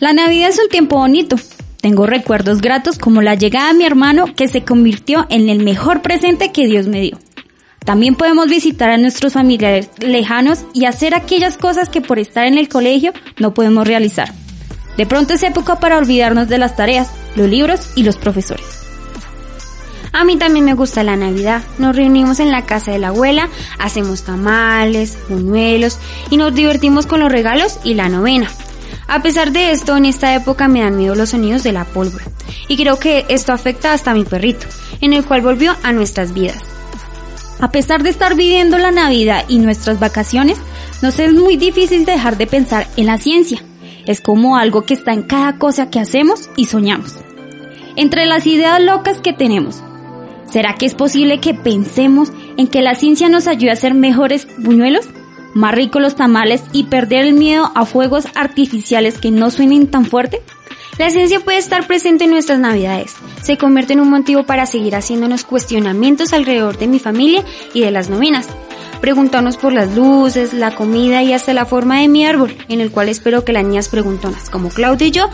La Navidad es un tiempo bonito. Tengo recuerdos gratos como la llegada de mi hermano que se convirtió en el mejor presente que Dios me dio. También podemos visitar a nuestros familiares lejanos y hacer aquellas cosas que por estar en el colegio no podemos realizar. De pronto es época para olvidarnos de las tareas, los libros y los profesores. A mí también me gusta la Navidad. Nos reunimos en la casa de la abuela, hacemos tamales, buñuelos y nos divertimos con los regalos y la novena. A pesar de esto, en esta época me dan miedo los sonidos de la pólvora. Y creo que esto afecta hasta a mi perrito, en el cual volvió a nuestras vidas. A pesar de estar viviendo la Navidad y nuestras vacaciones, nos es muy difícil dejar de pensar en la ciencia. Es como algo que está en cada cosa que hacemos y soñamos. Entre las ideas locas que tenemos, ¿será que es posible que pensemos en que la ciencia nos ayude a hacer mejores buñuelos? Más ricos los tamales y perder el miedo a fuegos artificiales que no suenen tan fuerte? La ciencia puede estar presente en nuestras navidades. Se convierte en un motivo para seguir haciéndonos cuestionamientos alrededor de mi familia y de las novenas. Preguntarnos por las luces, la comida y hasta la forma de mi árbol, en el cual espero que las niñas preguntonas como Claudia y yo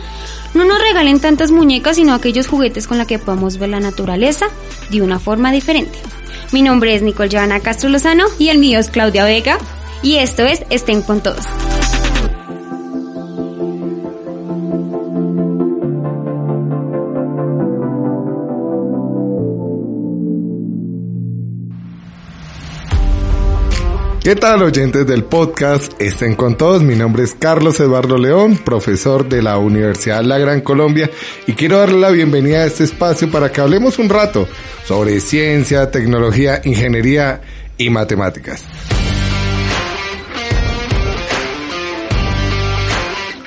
no nos regalen tantas muñecas sino aquellos juguetes con los que podamos ver la naturaleza de una forma diferente. Mi nombre es Nicole Joana Castro Lozano y el mío es Claudia Vega y esto es Estén con Todos. ¿Qué tal oyentes del podcast? Estén con todos. Mi nombre es Carlos Eduardo León, profesor de la Universidad La Gran Colombia y quiero darle la bienvenida a este espacio para que hablemos un rato sobre ciencia, tecnología, ingeniería y matemáticas.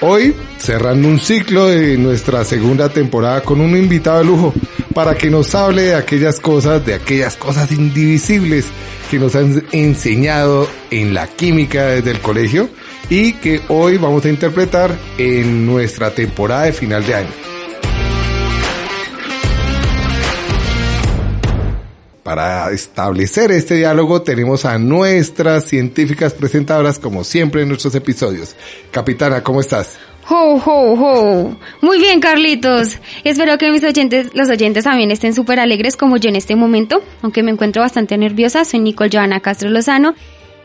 Hoy, cerrando un ciclo de nuestra segunda temporada con un invitado de lujo para que nos hable de aquellas cosas, de aquellas cosas indivisibles que nos han enseñado en la química desde el colegio y que hoy vamos a interpretar en nuestra temporada de final de año. Para establecer este diálogo tenemos a nuestras científicas presentadoras como siempre en nuestros episodios. Capitana, ¿cómo estás? Ho, ho, ho. Muy bien, Carlitos. Espero que mis oyentes, los oyentes también estén súper alegres como yo en este momento, aunque me encuentro bastante nerviosa. Soy Nicole Joana Castro Lozano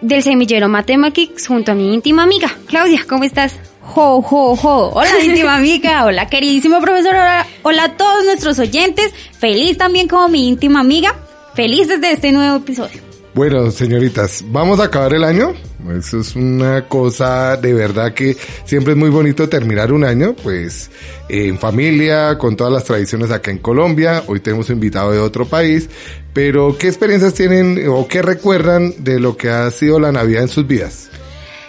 del Semillero Mathematics junto a mi íntima amiga. Claudia, ¿cómo estás? Ho, ho, ho. Hola, íntima amiga. Hola, queridísimo profesor. Hola, hola a todos nuestros oyentes. Feliz también como mi íntima amiga felices de este nuevo episodio. Bueno, señoritas, vamos a acabar el año. Eso es una cosa de verdad que siempre es muy bonito terminar un año, pues en familia, con todas las tradiciones acá en Colombia. Hoy tenemos invitado de otro país, pero ¿qué experiencias tienen o qué recuerdan de lo que ha sido la Navidad en sus vidas?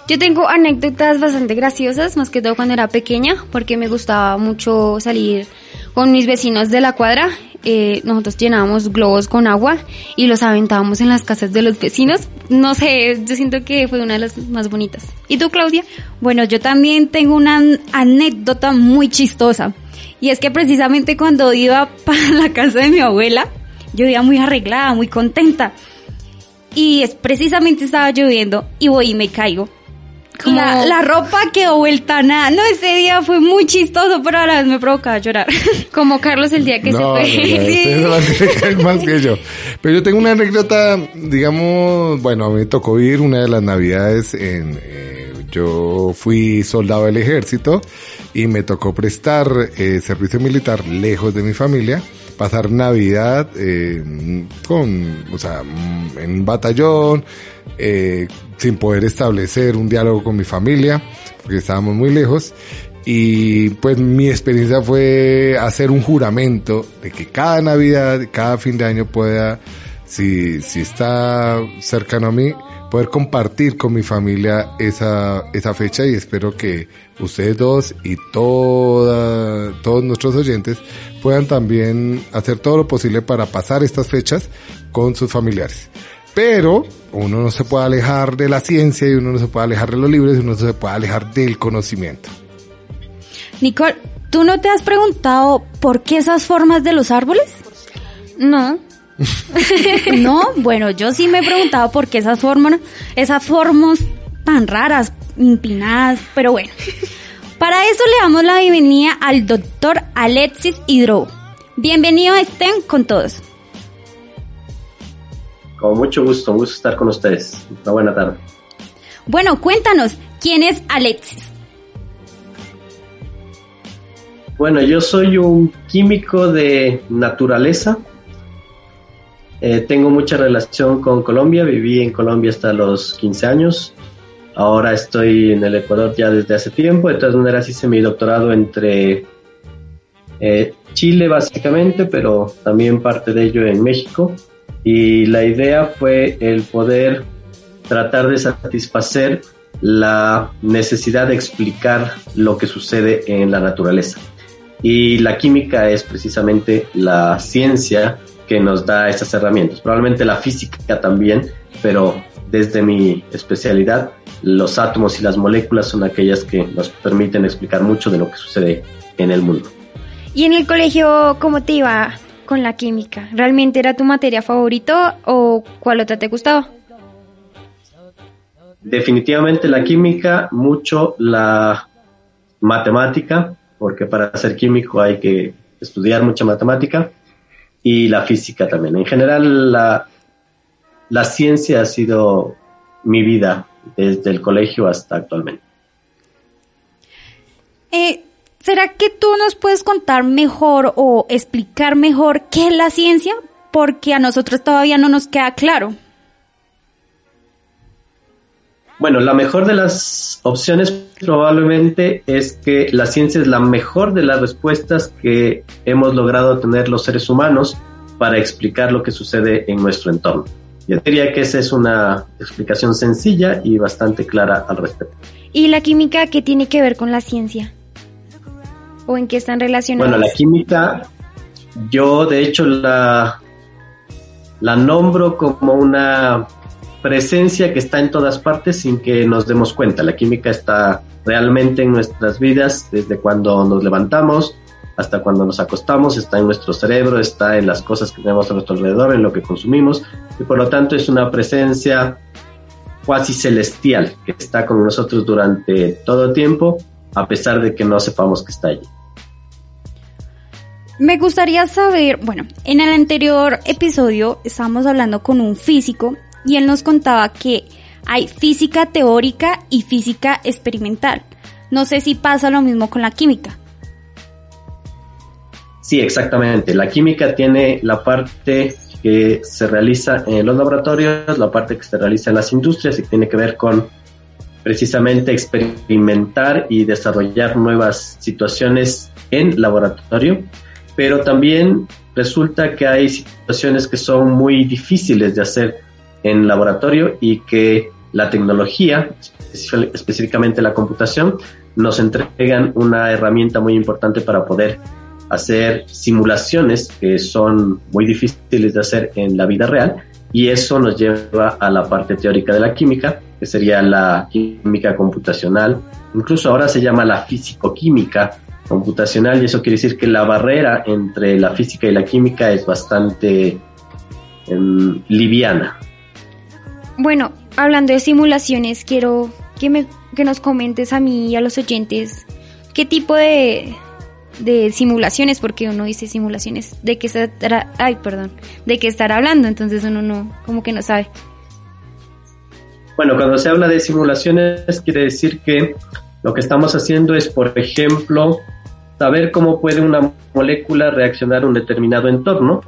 Yo tengo anécdotas bastante graciosas, más que todo cuando era pequeña, porque me gustaba mucho salir con mis vecinos de la cuadra eh, nosotros llenábamos globos con agua y los aventábamos en las casas de los vecinos. No sé, yo siento que fue una de las más bonitas. ¿Y tú, Claudia? Bueno, yo también tengo una anécdota muy chistosa. Y es que precisamente cuando iba para la casa de mi abuela, yo iba muy arreglada, muy contenta. Y es precisamente estaba lloviendo y voy y me caigo la, la, ropa quedó vuelta nada. No, ese día fue muy chistoso, pero a la vez me provocaba llorar. Como Carlos el día que se fue. sí. más que yo. Pero yo tengo una anécdota, digamos, bueno, a mí me tocó ir una de las navidades en... Eh, yo fui soldado del ejército y me tocó prestar eh, servicio militar lejos de mi familia pasar Navidad eh, con, o sea, en un batallón, eh, sin poder establecer un diálogo con mi familia, porque estábamos muy lejos. Y pues mi experiencia fue hacer un juramento de que cada Navidad, cada fin de año pueda, si, si está cercano a mí, poder compartir con mi familia esa, esa fecha y espero que ustedes dos y toda, todos nuestros oyentes puedan también hacer todo lo posible para pasar estas fechas con sus familiares. Pero uno no se puede alejar de la ciencia y uno no se puede alejar de los libros y uno no se puede alejar del conocimiento. Nicole, ¿tú no te has preguntado por qué esas formas de los árboles? No. no, bueno, yo sí me he preguntado por qué esas formas, esas formas tan raras, empinadas, pero bueno. Para eso le damos la bienvenida al doctor Alexis Hidro. Bienvenido estén con todos. Con mucho gusto, un gusto estar con ustedes. Una buena tarde. Bueno, cuéntanos, ¿quién es Alexis? Bueno, yo soy un químico de naturaleza. Eh, tengo mucha relación con Colombia, viví en Colombia hasta los 15 años. Ahora estoy en el Ecuador ya desde hace tiempo. De todas maneras hice mi doctorado entre eh, Chile básicamente, pero también parte de ello en México. Y la idea fue el poder tratar de satisfacer la necesidad de explicar lo que sucede en la naturaleza. Y la química es precisamente la ciencia que nos da estas herramientas. Probablemente la física también, pero desde mi especialidad, los átomos y las moléculas son aquellas que nos permiten explicar mucho de lo que sucede en el mundo. ¿Y en el colegio cómo te iba con la química? ¿Realmente era tu materia favorita o cuál otra te gustaba? Definitivamente la química, mucho la matemática, porque para ser químico hay que estudiar mucha matemática, y la física también. En general, la, la ciencia ha sido mi vida desde el colegio hasta actualmente. Eh, ¿Será que tú nos puedes contar mejor o explicar mejor qué es la ciencia? Porque a nosotros todavía no nos queda claro. Bueno, la mejor de las opciones probablemente es que la ciencia es la mejor de las respuestas que hemos logrado tener los seres humanos para explicar lo que sucede en nuestro entorno. Yo diría que esa es una explicación sencilla y bastante clara al respecto. ¿Y la química qué tiene que ver con la ciencia? ¿O en qué están relacionadas? Bueno, la química, yo de hecho la, la nombro como una presencia que está en todas partes sin que nos demos cuenta. La química está realmente en nuestras vidas desde cuando nos levantamos hasta cuando nos acostamos, está en nuestro cerebro, está en las cosas que tenemos a nuestro alrededor, en lo que consumimos y por lo tanto es una presencia cuasi celestial que está con nosotros durante todo tiempo a pesar de que no sepamos que está allí. Me gustaría saber, bueno, en el anterior episodio estábamos hablando con un físico y él nos contaba que hay física teórica y física experimental. No sé si pasa lo mismo con la química. Sí, exactamente. La química tiene la parte que se realiza en los laboratorios, la parte que se realiza en las industrias y tiene que ver con precisamente experimentar y desarrollar nuevas situaciones en laboratorio, pero también resulta que hay situaciones que son muy difíciles de hacer en laboratorio y que la tecnología, específicamente la computación, nos entregan una herramienta muy importante para poder hacer simulaciones que son muy difíciles de hacer en la vida real y eso nos lleva a la parte teórica de la química, que sería la química computacional. Incluso ahora se llama la físico-química computacional y eso quiere decir que la barrera entre la física y la química es bastante em, liviana. Bueno, hablando de simulaciones, quiero que, me, que nos comentes a mí y a los oyentes qué tipo de, de simulaciones, porque uno dice simulaciones, de qué estará, ay, perdón, de qué estar hablando, entonces uno no, como que no sabe. Bueno, cuando se habla de simulaciones, quiere decir que lo que estamos haciendo es, por ejemplo, saber cómo puede una molécula reaccionar a un determinado entorno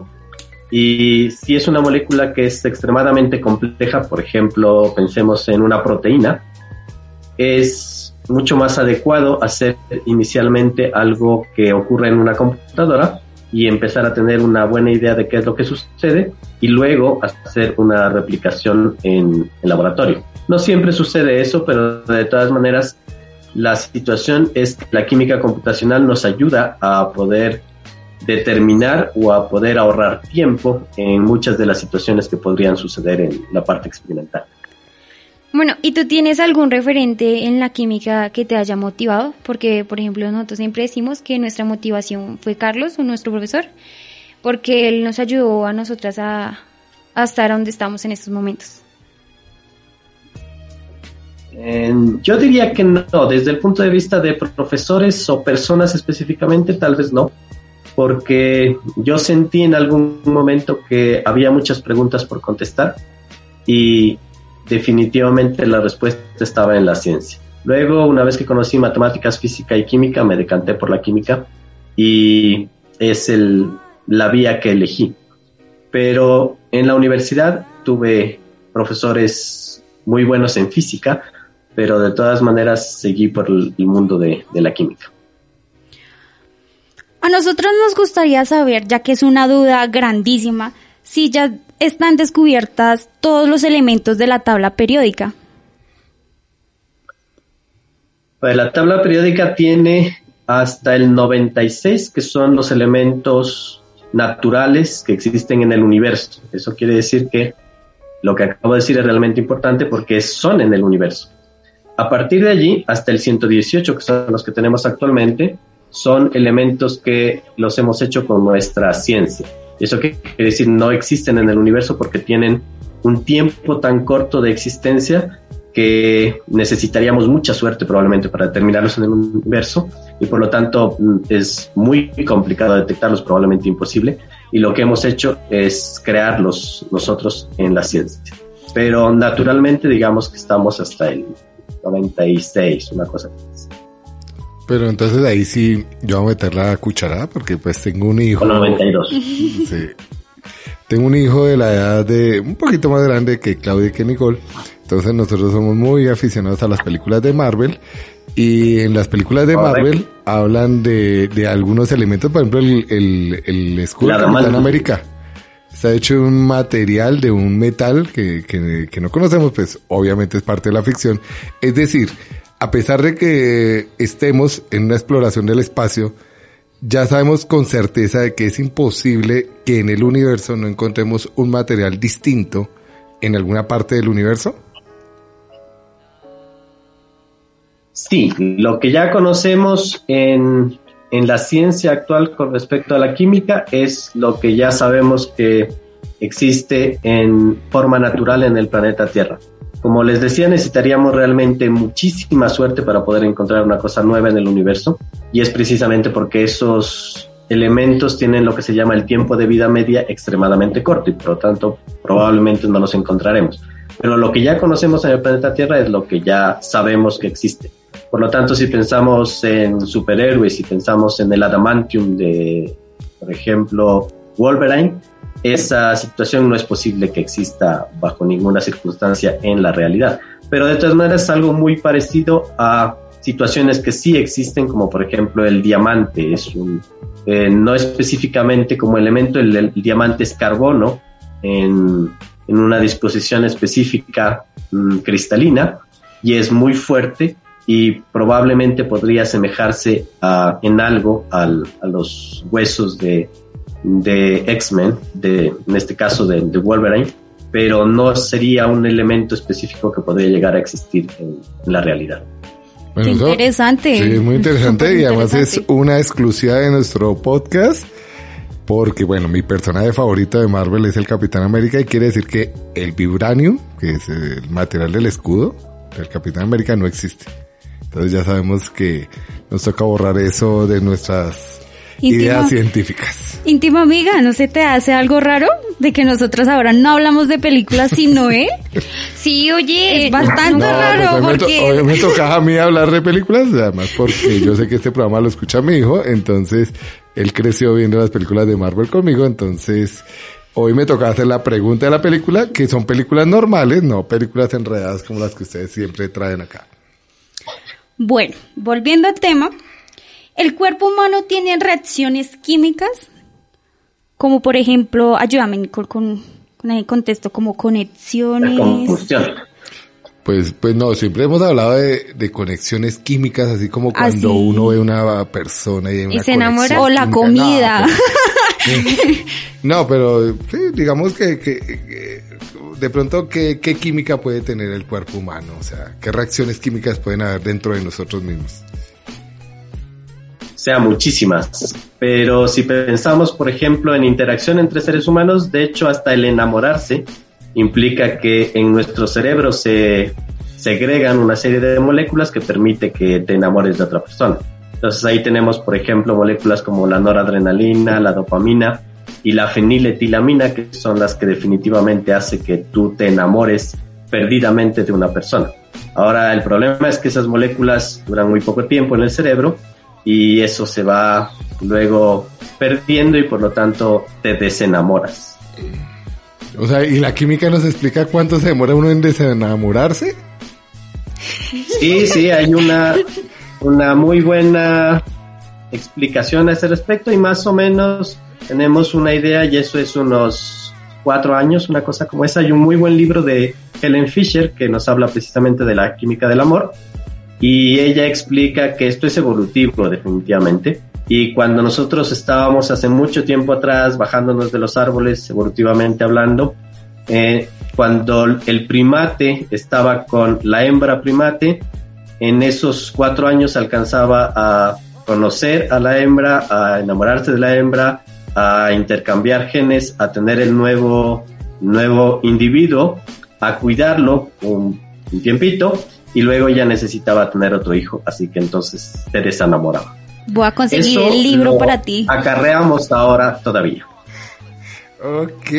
y si es una molécula que es extremadamente compleja, por ejemplo, pensemos en una proteína, es mucho más adecuado hacer inicialmente algo que ocurra en una computadora y empezar a tener una buena idea de qué es lo que sucede y luego hacer una replicación en el laboratorio. No siempre sucede eso, pero de todas maneras la situación es que la química computacional nos ayuda a poder determinar o a poder ahorrar tiempo en muchas de las situaciones que podrían suceder en la parte experimental. Bueno, ¿y tú tienes algún referente en la química que te haya motivado? Porque, por ejemplo, nosotros siempre decimos que nuestra motivación fue Carlos, nuestro profesor, porque él nos ayudó a nosotras a, a estar donde estamos en estos momentos. Yo diría que no, desde el punto de vista de profesores o personas específicamente, tal vez no, porque yo sentí en algún momento que había muchas preguntas por contestar y definitivamente la respuesta estaba en la ciencia. Luego, una vez que conocí matemáticas, física y química, me decanté por la química y es el, la vía que elegí. Pero en la universidad tuve profesores muy buenos en física, pero de todas maneras seguí por el, mundo de, de la química. A nosotros nos gustaría saber, ya que es una duda grandísima, si ya están descubiertas todos los elementos de la tabla periódica. Pues la tabla periódica tiene hasta el 96, que son los elementos naturales que existen en el universo. Eso quiere decir que lo que acabo de decir es realmente importante porque son en el universo. A partir de allí, hasta el 118, que son los que tenemos actualmente, son elementos que los hemos hecho con nuestra ciencia. Eso quiere decir no existen en el universo porque tienen un tiempo tan corto de existencia que necesitaríamos mucha suerte probablemente para determinarlos en el universo y por lo tanto mm, es muy complicado detectarlos, probablemente imposible. Y lo que hemos hecho es crearlos nosotros en la ciencia. Pero naturalmente digamos que estamos hasta el 96, una cosa así. Pero entonces ahí sí yo voy a meter la cucharada porque pues tengo un hijo. 92. Sí. Tengo un hijo de la edad de un poquito más grande que Claudia y que Nicole. Entonces nosotros somos muy aficionados a las películas de Marvel. Y en las películas de Marvel hablan de, de algunos elementos, por ejemplo el, el, el escudo de Capitán América. Está hecho un material de un metal que, que, que no conocemos, pues obviamente es parte de la ficción. Es decir, a pesar de que estemos en una exploración del espacio, ya sabemos con certeza de que es imposible que en el universo no encontremos un material distinto en alguna parte del universo. Sí, lo que ya conocemos en, en la ciencia actual con respecto a la química es lo que ya sabemos que existe en forma natural en el planeta Tierra. Como les decía, necesitaríamos realmente muchísima suerte para poder encontrar una cosa nueva en el universo y es precisamente porque esos elementos tienen lo que se llama el tiempo de vida media extremadamente corto y por lo tanto probablemente no los encontraremos. Pero lo que ya conocemos en el planeta Tierra es lo que ya sabemos que existe. Por lo tanto, si pensamos en superhéroes, si pensamos en el adamantium de, por ejemplo, Wolverine, esa situación no es posible que exista bajo ninguna circunstancia en la realidad. Pero de todas maneras es algo muy parecido a situaciones que sí existen, como por ejemplo el diamante. Es un, eh, no específicamente como elemento, el, diamante es carbono en, en una disposición específica mm, cristalina y es muy fuerte y probablemente podría asemejarse a, en algo al, a los huesos de, de X-Men, de, en este caso de, Wolverine, pero no sería un elemento específico que podría llegar a existir en, la realidad. Qué interesante. Sí, muy interesante y además es una exclusiva de nuestro podcast porque bueno, mi personaje favorito de Marvel es el Capitán América y quiere decir que el vibranium, que es el material del escudo del Capitán América, no existe. Entonces ya sabemos que nos toca borrar eso de nuestras ideas científicas. Íntima amiga, ¿no se te hace algo raro de que nosotros ahora no hablamos de películas sino eh? sí, oye, es bastante raro pues porque... Me, me toca a mí hablar de películas, además porque yo sé que este programa lo escucha mi hijo, entonces él creció viendo las películas de Marvel conmigo, entonces hoy me toca hacer la pregunta de la película, que son películas normales, no películas enredadas como las que ustedes siempre traen acá. Bueno, volviendo al tema, el cuerpo humano tiene reacciones químicas, como por ejemplo, ayúdame Nicole con, con el contexto, como conexiones. Pues, pues no, siempre hemos hablado de, conexiones químicas, así como ah, cuando uno ve una persona y, se enamora o la comida. No, pero sí, digamos que, que, de pronto, ¿qué, ¿qué química puede tener el cuerpo humano? O sea, ¿qué reacciones químicas pueden haber dentro de nosotros mismos? sea, muchísimas. Pero si pensamos, por ejemplo, en interacción entre seres humanos, de hecho, hasta el enamorarse implica que en nuestro cerebro se, segregan una serie de moléculas que permite que te enamores de otra persona. Entonces ahí tenemos, por ejemplo, moléculas como la noradrenalina, la dopamina y la feniletilamina, que son las que definitivamente hace que tú te enamores perdidamente de una persona. Ahora el problema es que esas moléculas duran muy poco tiempo en el cerebro y eso se va luego perdiendo y por lo tanto te desenamoras. O sea, ¿y la química nos explica cuánto se demora uno en desenamorarse? Sí, sí, hay una, una muy buena explicación a ese respecto y más o menos tenemos una idea y eso es unos cuatro años, una cosa como esa. Hay un muy buen libro de Helen Fisher que nos habla precisamente de la química del amor y ella explica que esto es evolutivo definitivamente y cuando nosotros estábamos hace mucho tiempo atrás bajándonos de los árboles evolutivamente hablando, eh, cuando el primate estaba con la hembra primate, en esos cuatro años alcanzaba a conocer a la hembra, a enamorarse de la hembra, a intercambiar genes, a tener el nuevo, nuevo individuo, a cuidarlo un, un tiempito y luego ya necesitaba tener otro hijo, así que entonces se desenamoraba. Voy a conseguir el libro para ti. Acarreamos ahora todavía. Ok,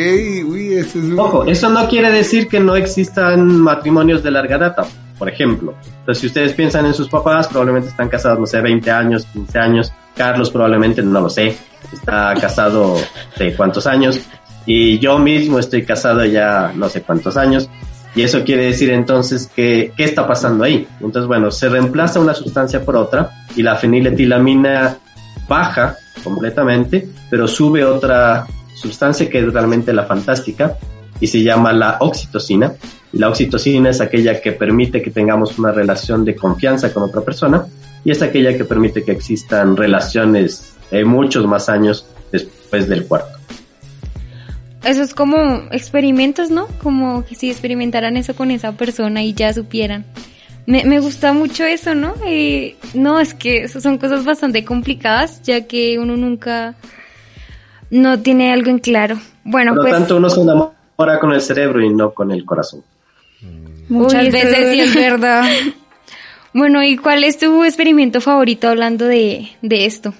uy, eso es... Ojo, eso no quiere decir que no existan matrimonios de larga data, por ejemplo. Entonces, si ustedes piensan en sus papás, probablemente están casados, no sé, 20 años, 15 años. Carlos probablemente, no lo sé, está casado de cuántos años. Y yo mismo estoy casado ya no sé cuántos años. Y eso quiere decir entonces que, ¿qué está pasando ahí? Entonces, bueno, se reemplaza una sustancia por otra y la feniletilamina baja completamente, pero sube otra sustancia que es realmente la fantástica y se llama la oxitocina. La oxitocina es aquella que permite que tengamos una relación de confianza con otra persona y es aquella que permite que existan relaciones de muchos más años después del cuarto eso es como experimentos, ¿no? Como que si experimentaran eso con esa persona y ya supieran. Me, me gusta mucho eso, ¿no? Eh, no, es que son cosas bastante complicadas, ya que uno nunca no tiene algo en claro. Bueno, Por lo pues... tanto, uno se enamora con el cerebro y no con el corazón. Muchas veces sí es verdad. bueno, ¿y cuál es tu experimento favorito hablando de, de esto?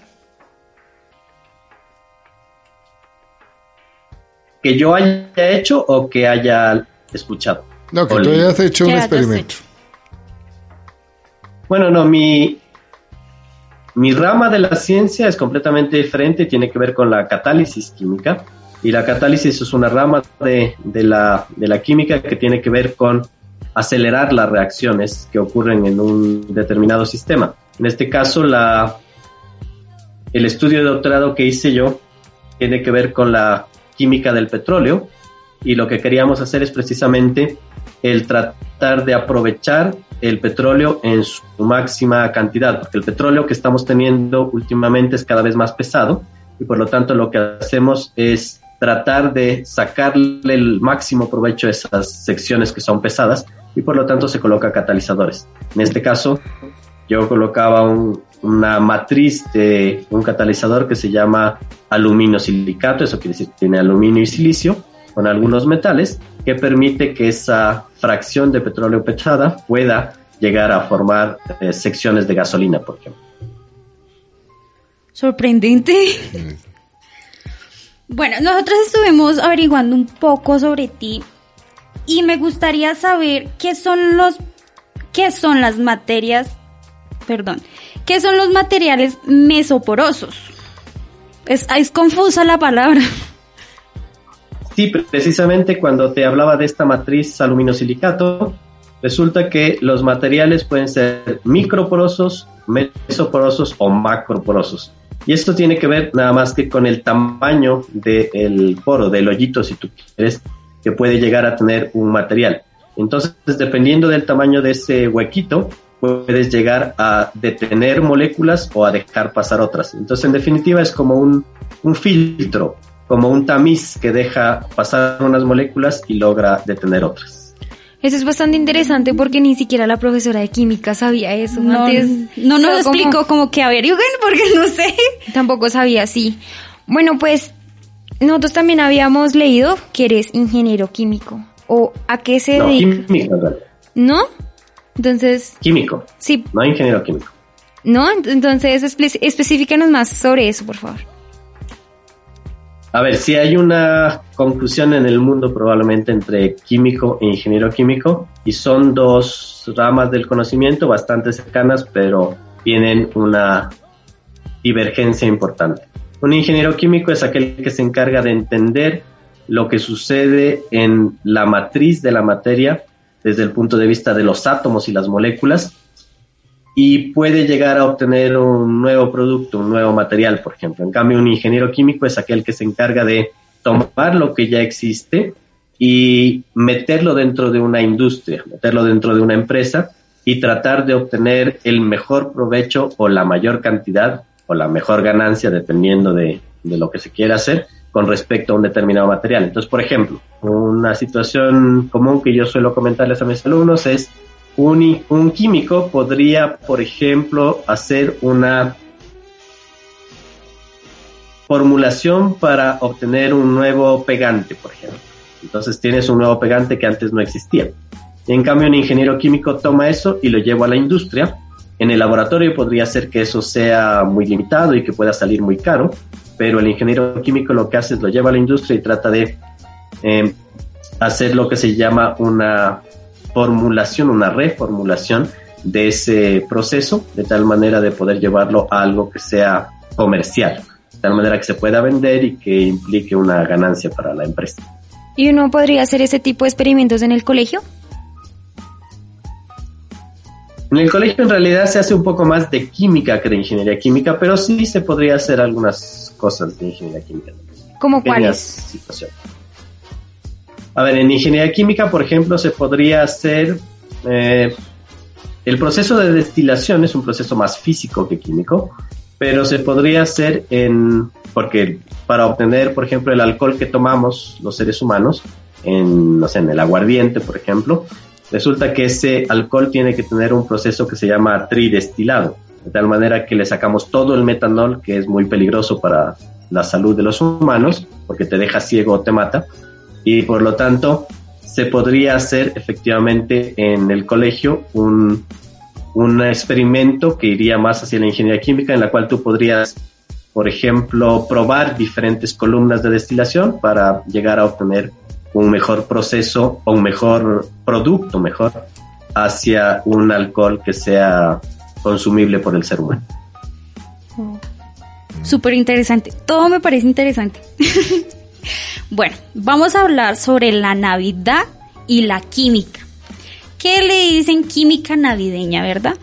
Que yo haya hecho o que haya escuchado. No, que tú hayas hecho un experimento. Bueno, no, mi, mi rama de la ciencia es completamente diferente, tiene que ver con la catálisis química. Y la catálisis es una rama de, de, la, de la química que tiene que ver con acelerar las reacciones que ocurren en un determinado sistema. En este caso, la, el estudio de doctorado que hice yo tiene que ver con la química del petróleo y lo que queríamos hacer es precisamente el tratar de aprovechar el petróleo en su máxima cantidad, porque el petróleo que estamos teniendo últimamente es cada vez más pesado y por lo tanto lo que hacemos es tratar de sacarle el máximo provecho a esas secciones que son pesadas y por lo tanto se coloca catalizadores. En este caso yo colocaba un, una matriz de un catalizador que se llama aluminio silicato, eso quiere decir que tiene aluminio y silicio con algunos metales, que permite que esa fracción de petróleo pesada pueda llegar a formar eh, secciones de gasolina, por ejemplo. Sorprendente. Bueno, nosotros estuvimos averiguando un poco sobre ti y me gustaría saber qué son los qué son las materias, perdón, ¿Qué son los materiales mesoporosos? Es, confusa la palabra. Sí, precisamente cuando te hablaba de esta matriz aluminosilicato, resulta que los materiales pueden ser microporosos, mesoporosos o macroporosos. Y esto tiene que ver nada más que con el tamaño del poro, del hoyito, si tú quieres, que puede llegar a tener un material. Entonces, dependiendo del tamaño de ese huequito, puedes llegar a detener moléculas o a dejar pasar otras. Entonces, en definitiva, es como un, un filtro, como un tamiz que deja pasar unas moléculas y logra detener otras. Eso es bastante interesante porque ni siquiera la profesora de química sabía eso. No, Antes, no nos explicó como, que averigüen porque no sé. Tampoco sabía, sí. Bueno, pues nosotros también habíamos leído que eres ingeniero químico. ¿O a qué se no, dedica? Química, ¿No? Entonces... Químico. Sí. No ingeniero químico. No, entonces específicanos más sobre eso, por favor. A ver, si hay una conclusión en el mundo probablemente entre químico e ingeniero químico y son dos ramas del conocimiento bastante cercanas, pero tienen una divergencia importante. Un ingeniero químico es aquel que se encarga de entender lo que sucede en la matriz de la materia desde el punto de vista de los átomos y las moléculas y puede llegar a obtener un nuevo producto, un nuevo material, por ejemplo. En cambio, un ingeniero químico es aquel que se encarga de tomar lo que ya existe y meterlo dentro de una industria, meterlo dentro de una empresa y tratar de obtener el mejor provecho o la mayor cantidad o la mejor ganancia, dependiendo de, de lo que se quiera hacer, con respecto a un determinado material. Entonces, por ejemplo, una situación común que yo suelo comentarles a mis alumnos es un, químico podría, por ejemplo, hacer una formulación para obtener un nuevo pegante, por ejemplo. Entonces tienes un nuevo pegante que antes no existía. En cambio, un ingeniero químico toma eso y lo lleva a la industria. En el laboratorio podría ser que eso sea muy limitado y que pueda salir muy caro, pero el ingeniero químico lo que hace es lo lleva a la industria y trata de eh, hacer lo que se llama una formulación, una reformulación de ese proceso, de tal manera de poder llevarlo a algo que sea comercial, de tal manera que se pueda vender y que implique una ganancia para la empresa. ¿Y uno podría hacer ese tipo de experimentos en el colegio? En el colegio en realidad se hace un poco más de química que de ingeniería química, pero sí se podría hacer algunas cosas de ingeniería química. ¿Cómo cuáles? Situaciones. A ver, en ingeniería química, por ejemplo, se podría hacer... Eh, el proceso de destilación es un proceso más físico que químico, pero se podría hacer en... Porque para obtener, por ejemplo, el alcohol que tomamos los seres humanos, en, no sé, en el aguardiente, por ejemplo, resulta que ese alcohol tiene que tener un proceso que se llama tridestilado, de tal manera que le sacamos todo el metanol, que es muy peligroso para la salud de los humanos, porque te deja ciego o te mata, y por lo tanto se podría hacer efectivamente en el colegio un, un experimento que iría más hacia la ingeniería química en la cual tú podrías, por ejemplo, probar diferentes columnas de destilación para llegar a obtener un mejor proceso o un mejor producto, mejor, hacia un alcohol que sea consumible por el ser humano. Súper interesante. Todo me parece interesante. Bueno, vamos a hablar sobre la Navidad y la química. ¿Qué le dicen química navideña, verdad?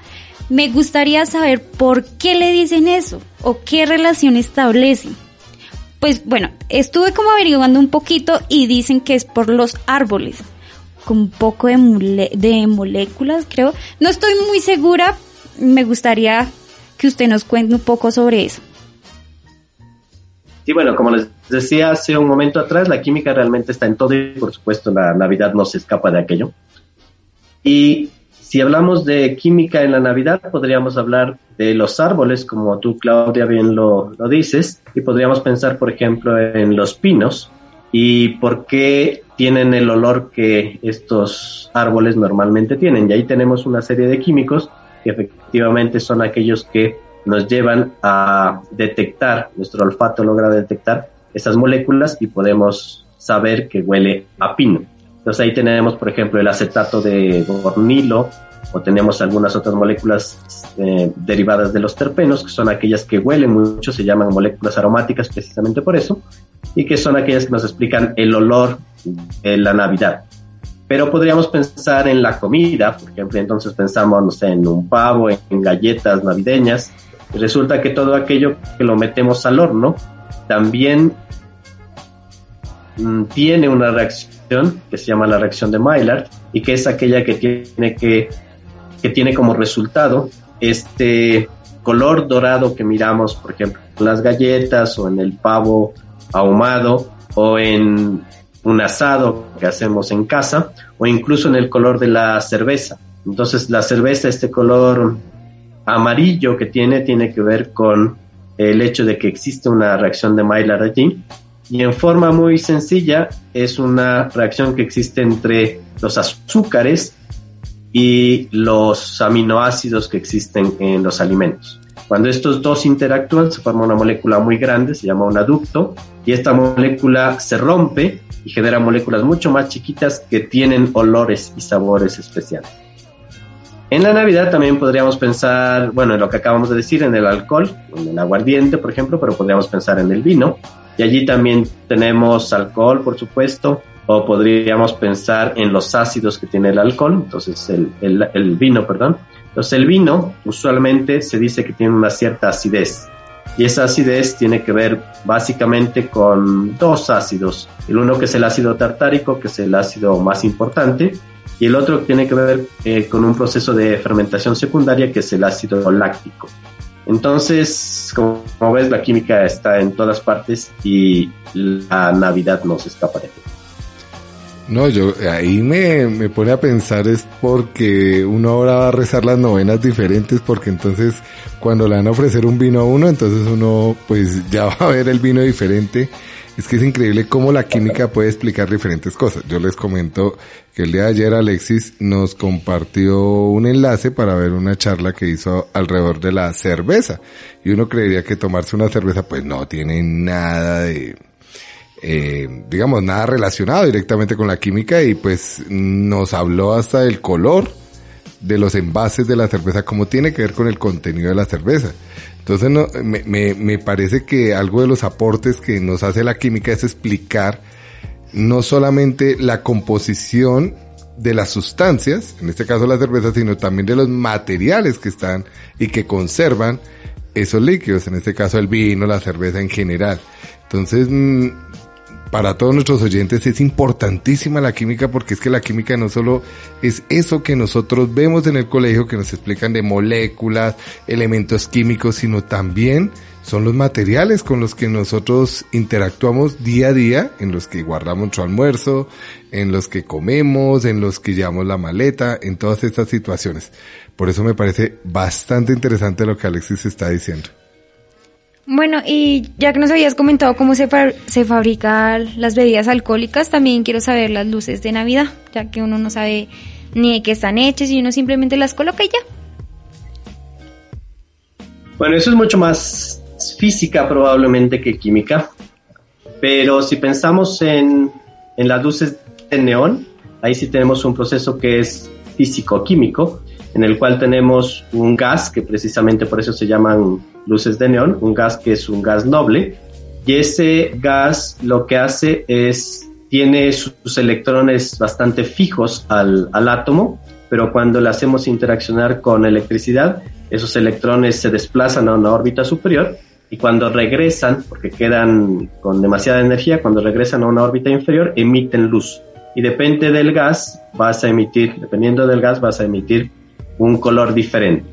Me gustaría saber por qué le dicen eso o qué relación establecen. Pues bueno, estuve como averiguando un poquito y dicen que es por los árboles, con un poco de, de moléculas, creo. No estoy muy segura, me gustaría que usted nos cuente un poco sobre eso. Sí, bueno, como les decía hace un momento atrás, la química realmente está en todo y por supuesto la Navidad no se escapa de aquello. Y si hablamos de química en la Navidad, podríamos hablar de los árboles, como tú, Claudia, bien lo, lo dices, y podríamos pensar, por ejemplo, en los pinos y por qué tienen el olor que estos árboles normalmente tienen. Y ahí tenemos una serie de químicos que efectivamente son aquellos que nos llevan a detectar, nuestro olfato logra detectar esas moléculas y podemos saber que huele a pino. Entonces ahí tenemos, por ejemplo, el acetato de gornilo o tenemos algunas otras moléculas eh, derivadas de los terpenos, que son aquellas que huelen mucho, se llaman moléculas aromáticas precisamente por eso, y que son aquellas que nos explican el olor en la Navidad. Pero podríamos pensar en la comida, por ejemplo, entonces pensamos, no sé, en un pavo, en galletas navideñas, resulta que todo aquello que lo metemos al horno también mm, tiene una reacción que se llama la reacción de Maillard y que es aquella que tiene que, que tiene como resultado este color dorado que miramos, por ejemplo, en las galletas o en el pavo ahumado o en un asado que hacemos en casa o incluso en el color de la cerveza. Entonces la cerveza, este color amarillo que tiene tiene que ver con el hecho de que existe una reacción de Maillard allí. Y en forma muy sencilla es una reacción que existe entre los azúcares y los aminoácidos que existen en los alimentos. Cuando estos dos interactúan se forma una molécula muy grande, se llama un aducto, y esta molécula se rompe y genera moléculas mucho más chiquitas que tienen olores y sabores especiales. En la Navidad también podríamos pensar, bueno, en lo que acabamos de decir, en el alcohol, en el aguardiente, por ejemplo, pero podríamos pensar en el vino. Y allí también tenemos alcohol, por supuesto, o podríamos pensar en los ácidos que tiene el alcohol, entonces el, el, vino, perdón. Entonces el vino usualmente se dice que tiene una cierta acidez y esa acidez tiene que ver básicamente con dos ácidos. El uno que es el ácido tartárico, que es el ácido más importante, y el otro tiene que ver eh, con un proceso de fermentación secundaria, que es el ácido láctico. Entonces, como, ves, la química está en todas partes y la Navidad nos escapa de no, yo ahí me, me pone a pensar es porque uno ahora va a rezar las novenas diferentes porque entonces cuando le van a ofrecer un vino a uno, entonces uno pues ya va a ver el vino diferente. Es que es increíble cómo la química puede explicar diferentes cosas. Yo les comento que el día de ayer Alexis nos compartió un enlace para ver una charla que hizo alrededor de la cerveza. Y uno creería que tomarse una cerveza pues no tiene nada de, eh, digamos, nada relacionado directamente con la química y pues nos habló hasta del color de los envases de la cerveza, como tiene que ver con el contenido de la cerveza. Entonces no, me, me, me parece que algo de los aportes que nos hace la química es explicar no solamente la composición de las sustancias, en este caso la cerveza, sino también de los materiales que están y que conservan esos líquidos, en este caso el vino, la cerveza en general. Entonces, mm, para todos nuestros oyentes es importantísima la química porque es que la química no solo es eso que nosotros vemos en el colegio que nos explican de moléculas, elementos químicos, sino también son los materiales con los que nosotros interactuamos día a día, en los que guardamos nuestro almuerzo, en los que comemos, en los que llevamos la maleta, en todas estas situaciones. Por eso me parece bastante interesante lo que Alexis está diciendo. Bueno, y ya que nos habías comentado cómo se, se fabrican las bebidas alcohólicas, también quiero saber las luces de Navidad, ya que uno no sabe ni de qué están hechas y uno simplemente las coloca y ya. Bueno, eso es mucho más física probablemente que química, pero si pensamos en, en las luces de neón, ahí sí tenemos un proceso que es físico-químico, en el cual tenemos un gas, que precisamente por eso se llaman luces de neón, un gas que es un gas noble, y ese gas lo que hace es, tiene sus electrones bastante fijos al, al átomo, pero cuando le hacemos interaccionar con electricidad, esos electrones se desplazan a una órbita superior y cuando regresan, porque quedan con demasiada energía, cuando regresan a una órbita inferior, emiten luz. Y depende del gas, vas a emitir, dependiendo del gas, vas a emitir un color diferente.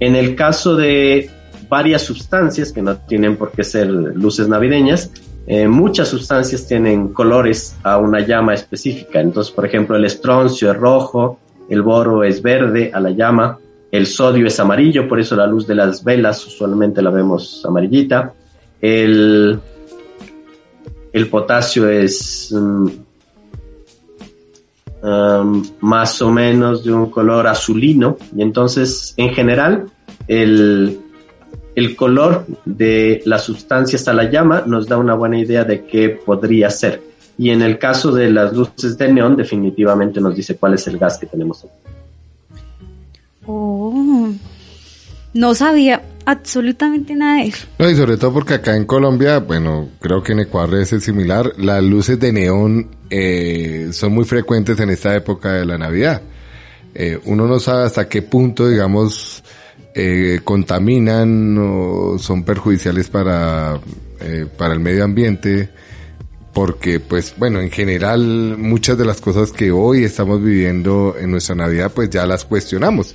En el caso de varias sustancias, que no tienen por qué ser luces navideñas, eh, muchas sustancias tienen colores a una llama específica. Entonces, por ejemplo, el estroncio es rojo, el boro es verde a la llama, el sodio es amarillo, por eso la luz de las velas usualmente la vemos amarillita. El, potasio es mm, Um, más o menos de un color azulino y entonces en general el, el color de la sustancia hasta la llama nos da una buena idea de qué podría ser. Y en el caso de las luces de neón, definitivamente nos dice cuál es el gas que tenemos. Oh, no sabía absolutamente nada de eso. No, y sobre todo porque acá en Colombia, bueno, creo que en Ecuador es similar, las luces de neón eh, son muy frecuentes en esta época de la Navidad. Eh, uno no sabe hasta qué punto, digamos, eh, contaminan o son perjudiciales para, eh, para el medio ambiente, porque pues bueno, en general muchas de las cosas que hoy estamos viviendo en nuestra Navidad pues ya las cuestionamos.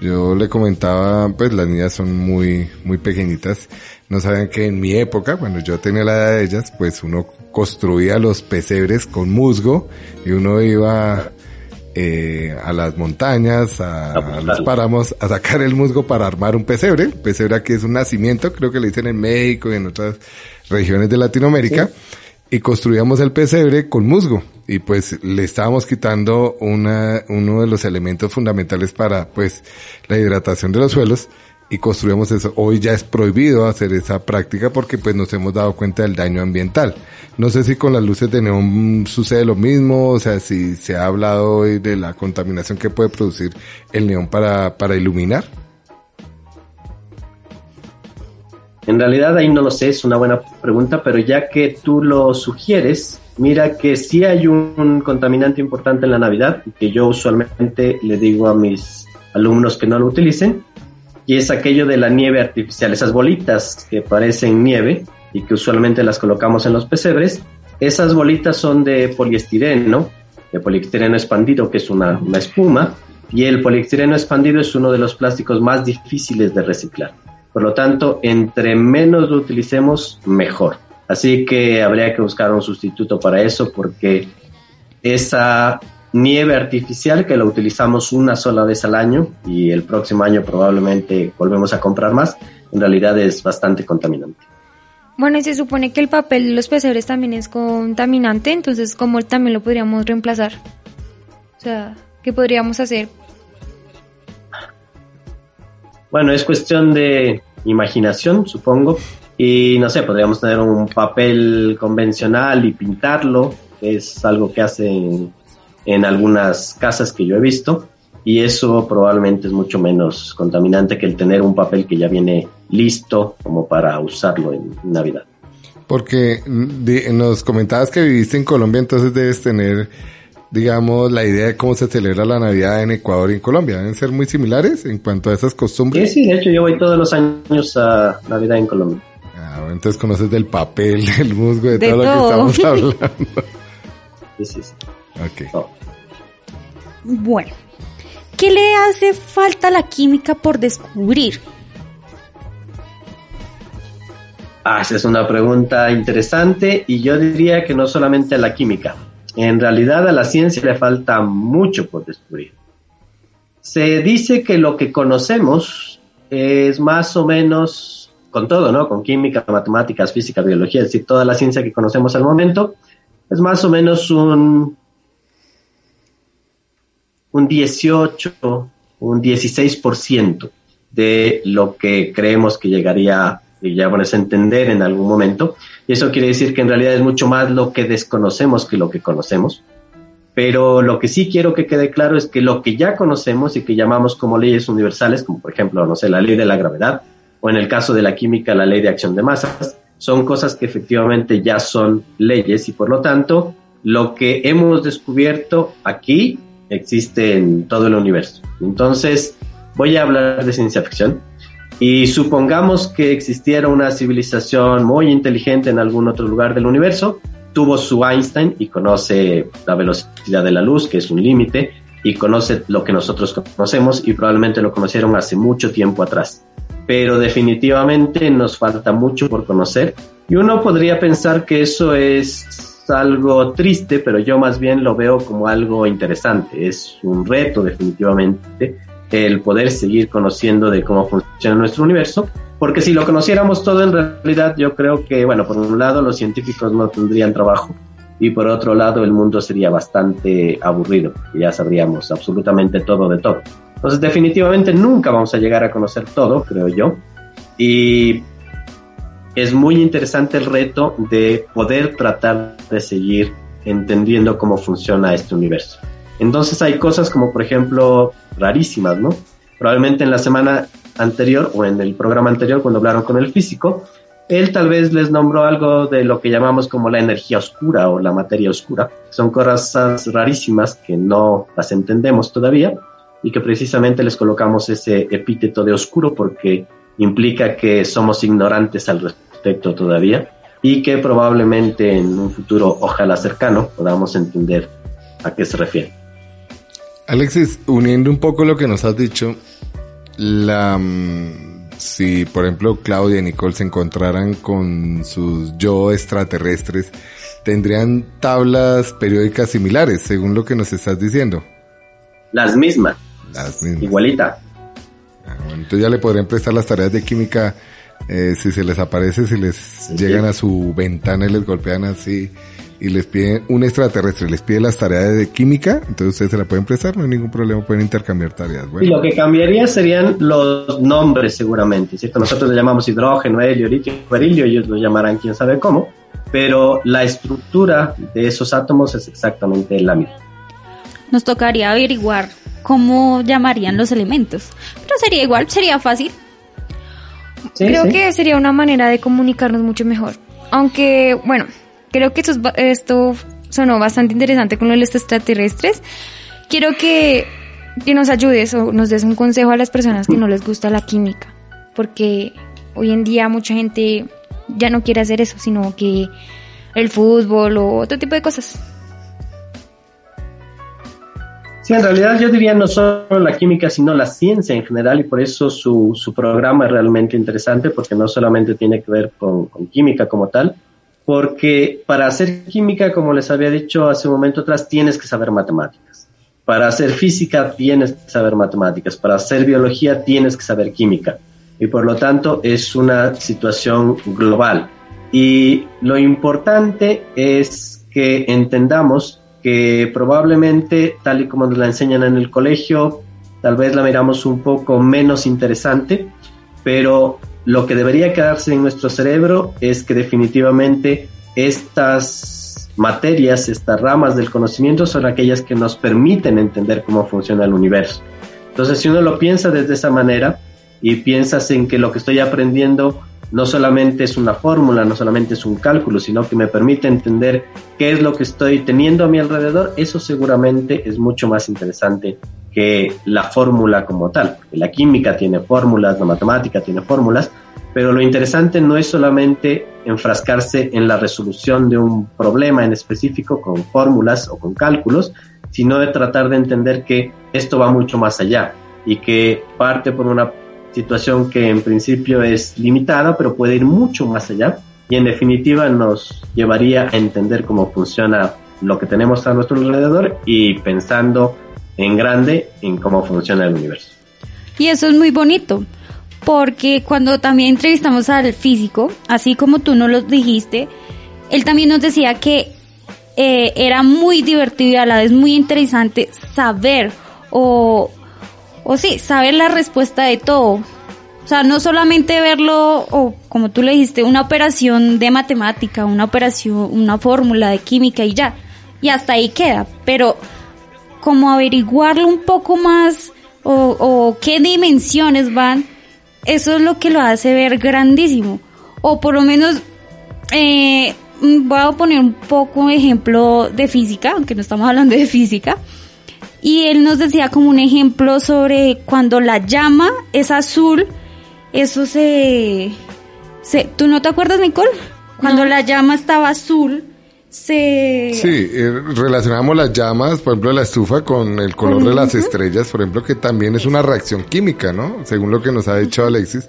Yo le comentaba, pues las niñas son muy, muy pequeñitas. No saben que en mi época, cuando yo tenía la edad de ellas, pues uno construía los pesebres con musgo y uno iba eh, a las montañas, a, los páramos, a sacar el musgo para armar un pesebre. Pesebre aquí es un nacimiento, creo que le dicen en México y en otras regiones de Latinoamérica. Y construíamos el pesebre con musgo y pues le estábamos quitando una, uno de los elementos fundamentales para pues la hidratación de los suelos y construimos eso. Hoy ya es prohibido hacer esa práctica porque pues nos hemos dado cuenta del daño ambiental. No sé si con las luces de neón sucede lo mismo, o sea, si se ha hablado hoy de la contaminación que puede producir el neón para, para iluminar. En realidad ahí no lo sé, es una buena pregunta, pero ya que tú lo sugieres, mira que sí hay un contaminante importante en la Navidad que yo usualmente le digo a mis alumnos que no lo utilicen, y es aquello de la nieve artificial, esas bolitas que parecen nieve y que usualmente las colocamos en los pesebres. Esas bolitas son de poliestireno, de poliestireno expandido, que es una, una espuma, y el poliestireno expandido es uno de los plásticos más difíciles de reciclar. Por lo tanto, entre menos lo utilicemos, mejor. Así que habría que buscar un sustituto para eso porque esa nieve artificial que la utilizamos una sola vez al año y el próximo año probablemente volvemos a comprar más, en realidad es bastante contaminante. Bueno, y se supone que el papel de los pesebres también es contaminante, entonces ¿cómo también lo podríamos reemplazar? O sea, ¿qué podríamos hacer bueno, es cuestión de imaginación, supongo. Y no sé, podríamos tener un papel convencional y pintarlo, es algo que hacen en algunas casas que yo he visto. Y eso probablemente es mucho menos contaminante que el tener un papel que ya viene listo como para usarlo en Navidad. Porque nos comentabas que viviste en Colombia, entonces debes tener digamos, la idea de cómo se celebra la Navidad en Ecuador y en Colombia. ¿Deben ser muy similares en cuanto a esas costumbres? Sí, sí, de hecho yo voy todos los años a Navidad en Colombia. Ah, bueno, entonces conoces del papel, del musgo, de, todo, lo que estamos hablando. Sí, sí, sí. Ok. Bueno, ¿qué le hace falta a la química por descubrir? Ah, esa es una pregunta interesante y yo diría que no solamente a la química, en realidad a la ciencia le falta mucho por descubrir. Se dice que lo que conocemos es más o menos, con todo, ¿no? Con química, matemáticas, física, biología, es decir, toda la ciencia que conocemos al momento, es más o menos un, un 18, un 16% de lo que creemos que llegaría y ya pones a entender en algún momento. Y eso quiere decir que en realidad es mucho más lo que desconocemos que lo que conocemos. Pero lo que sí quiero que quede claro es que lo que ya conocemos y que llamamos como leyes universales, como por ejemplo, no sé, la ley de la gravedad, o en el caso de la química, la ley de acción de masas, son cosas que efectivamente ya son leyes y por lo tanto lo que hemos descubierto aquí existe en todo el universo. Entonces, voy a hablar de ciencia ficción, y supongamos que existiera una civilización muy inteligente en algún otro lugar del universo, tuvo su Einstein y conoce la velocidad de la luz, que es un límite, y conoce lo que nosotros conocemos y probablemente lo conocieron hace mucho tiempo atrás. Pero definitivamente nos falta mucho por conocer y uno podría pensar que eso es algo triste, pero yo más bien lo veo como algo interesante. Es un reto definitivamente el poder seguir conociendo de cómo funciona nuestro universo, porque si lo conociéramos todo en realidad yo creo que, bueno, por un lado los científicos no tendrían trabajo y por otro lado el mundo sería bastante aburrido, ya sabríamos absolutamente todo de todo. Entonces definitivamente nunca vamos a llegar a conocer todo, creo yo, y es muy interesante el reto de poder tratar de seguir entendiendo cómo funciona este universo. Entonces hay cosas como por ejemplo rarísimas, ¿no? Probablemente en la semana anterior o en el programa anterior cuando hablaron con el físico, él tal vez les nombró algo de lo que llamamos como la energía oscura o la materia oscura. Son cosas rarísimas que no las entendemos todavía y que precisamente les colocamos ese epíteto de oscuro porque implica que somos ignorantes al respecto todavía y que probablemente en un futuro, ojalá cercano, podamos entender a qué se refiere. Alexis, uniendo un poco lo que nos has dicho, la, mm, si por ejemplo Claudia y Nicole se encontraran con sus yo extraterrestres, tendrían tablas periódicas similares, según lo que nos estás diciendo. Las mismas. Las mismas. Igualita. Ah, entonces ya le podrían prestar las tareas de química eh, si se les aparece, si les llegan a su ventana y les golpean así y les pide un extraterrestre, les pide las tareas de química, entonces ustedes se la pueden prestar, no hay ningún problema, pueden intercambiar tareas. Y lo que cambiaría serían los nombres seguramente, ¿cierto? Nosotros le llamamos hidrógeno, helio, litio, berilio, ellos lo llamarán quién sabe cómo, pero la estructura de esos átomos es exactamente la misma. Nos tocaría averiguar cómo llamarían los elementos, pero sería igual, sería fácil. Creo que sería una manera de comunicarnos mucho mejor. Aunque, bueno, creo que esto, esto sonó bastante interesante con los extraterrestres. Quiero que, que nos ayudes o nos des un consejo a las personas que no les gusta la química. Porque hoy en día mucha gente ya no quiere hacer eso, sino que el fútbol o otro tipo de cosas. Sí, en realidad yo diría no solo la química, sino la ciencia en general y por eso su, su programa es realmente interesante porque no solamente tiene que ver con, con, química como tal, porque para hacer química, como les había dicho hace un momento atrás, tienes que saber matemáticas. Para hacer física tienes que saber matemáticas. Para hacer biología tienes que saber química. Y por lo tanto es una situación global. Y lo importante es que entendamos que probablemente, tal y como nos la enseñan en el colegio, tal vez la miramos un poco menos interesante, pero lo que debería quedarse en nuestro cerebro es que definitivamente estas materias, estas ramas del conocimiento son aquellas que nos permiten entender cómo funciona el universo. Entonces, si uno lo piensa desde esa manera y piensas en que lo que estoy aprendiendo no solamente es una fórmula, no solamente es un cálculo, sino que me permite entender qué es lo que estoy teniendo a mi alrededor, eso seguramente es mucho más interesante que la fórmula como tal. La química tiene fórmulas, la matemática tiene fórmulas, pero lo interesante no es solamente enfrascarse en la resolución de un problema en específico con fórmulas o con cálculos, sino de tratar de entender que esto va mucho más allá y que parte por una situación que en principio es limitada, pero puede ir mucho más allá y en definitiva nos llevaría a entender cómo funciona lo que tenemos a nuestro alrededor y pensando en grande en cómo funciona el universo. Y eso es muy bonito, porque cuando también entrevistamos al físico, así como tú nos lo dijiste, él también nos decía que eh, era muy divertido y a la vez muy interesante saber o o sí, saber la respuesta de todo. O sea, no solamente verlo, o como tú le dijiste, una operación de matemática, una operación, una fórmula de química y ya. Y hasta ahí queda. Pero como averiguarlo un poco más, o, o qué dimensiones van, eso es lo que lo hace ver grandísimo. O por lo menos, eh, voy a poner un poco un ejemplo de física, aunque no estamos hablando de física. Y él nos decía como un ejemplo sobre cuando la llama es azul, eso se... se ¿Tú no te acuerdas, Nicole? Cuando la llama estaba azul, se... Sí, eh, relacionamos las llamas, por ejemplo, la estufa con el color de las estrellas, por ejemplo, que también es una reacción química, ¿no? Según lo que nos ha dicho Alexis.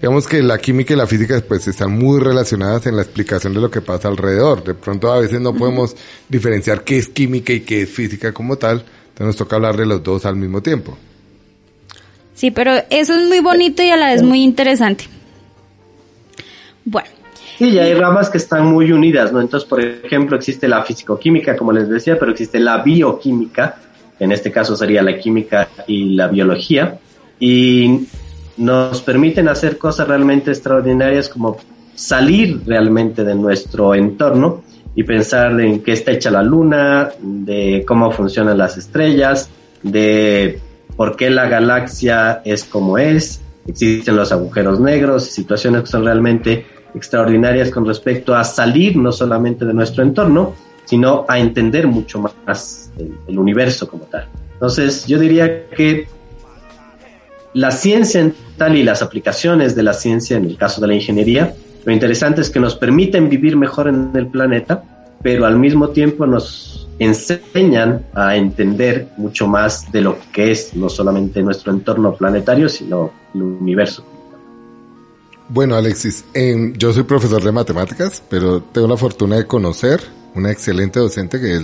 Digamos que la química y la física pues están muy relacionadas en la explicación de lo que pasa alrededor. De pronto a veces no podemos diferenciar qué es química y qué es física como tal, entonces nos toca hablar de los dos al mismo tiempo. Sí, pero eso es muy bonito y a la vez muy interesante. Bueno. Sí, y hay ramas que están muy unidas, ¿no? Entonces, por ejemplo, existe la fisicoquímica, como les decía, pero existe la bioquímica, en este caso sería la química y la biología, y nos permiten hacer cosas realmente extraordinarias como salir realmente de nuestro entorno y pensar en qué está hecha la luna, de cómo funcionan las estrellas, de por qué la galaxia es como es, existen los agujeros negros, situaciones que son realmente extraordinarias con respecto a salir no solamente de nuestro entorno, sino a entender mucho más el, el universo como tal. Entonces, yo diría que la ciencia en tal y las aplicaciones de la ciencia, en el caso de la ingeniería, lo interesante es que nos permiten vivir mejor en el planeta, pero al mismo tiempo nos enseñan a entender mucho más de lo que es no solamente nuestro entorno planetario, sino el universo. Bueno, Alexis, eh, yo soy profesor de matemáticas, pero tengo la fortuna de conocer una excelente docente que es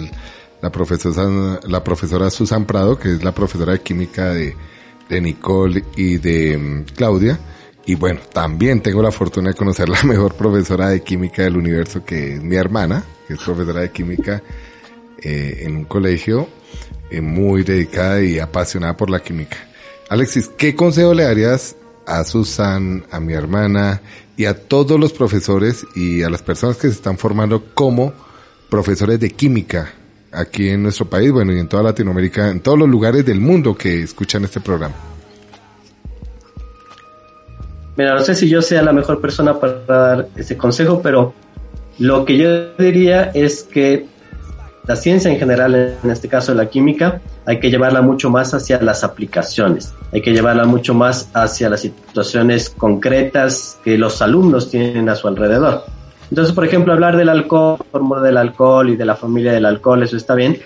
la profesora, la profesora Susan Prado, que es la profesora de química de, de Nicole y de um, Claudia y bueno, también tengo la fortuna de conocer la mejor profesora de química del universo, que es mi hermana, que es profesora de química eh, en un colegio eh, muy dedicada y apasionada por la química. Alexis, ¿qué consejo le darías a Susan, a mi hermana y a todos los profesores y a las personas que se están formando como profesores de química aquí en nuestro país, bueno, y en toda Latinoamérica, en todos los lugares del mundo que escuchan este programa? Mira, no sé si yo sea la mejor persona para dar ese consejo, pero lo que yo diría es que la ciencia en general, en este caso la química, hay que llevarla mucho más hacia las aplicaciones, hay que llevarla mucho más hacia las situaciones concretas que los alumnos tienen a su alrededor. Entonces, por ejemplo, hablar del alcohol, del alcohol y de la familia del alcohol, eso está bien,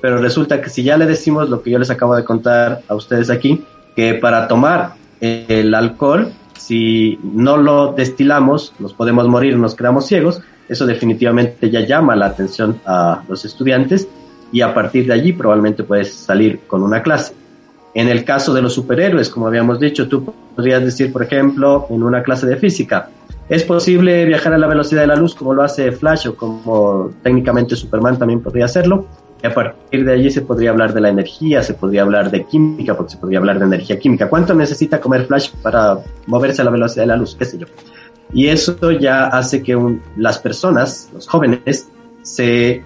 pero resulta que si ya le decimos lo que yo les acabo de contar a ustedes aquí, que para tomar el alcohol si no lo destilamos, nos podemos morir, nos quedamos ciegos. Eso definitivamente ya llama la atención a los estudiantes y a partir de allí probablemente puedes salir con una clase. En el caso de los superhéroes, como habíamos dicho, tú podrías decir, por ejemplo, en una clase de física, ¿es posible viajar a la velocidad de la luz como lo hace Flash o como técnicamente Superman también podría hacerlo? Y a partir de allí se podría hablar de la energía, se podría hablar de química, porque se podría hablar de energía química. ¿Cuánto necesita comer Flash para moverse a la velocidad de la luz? ¿Qué sé yo? Y eso ya hace que las personas, los jóvenes, se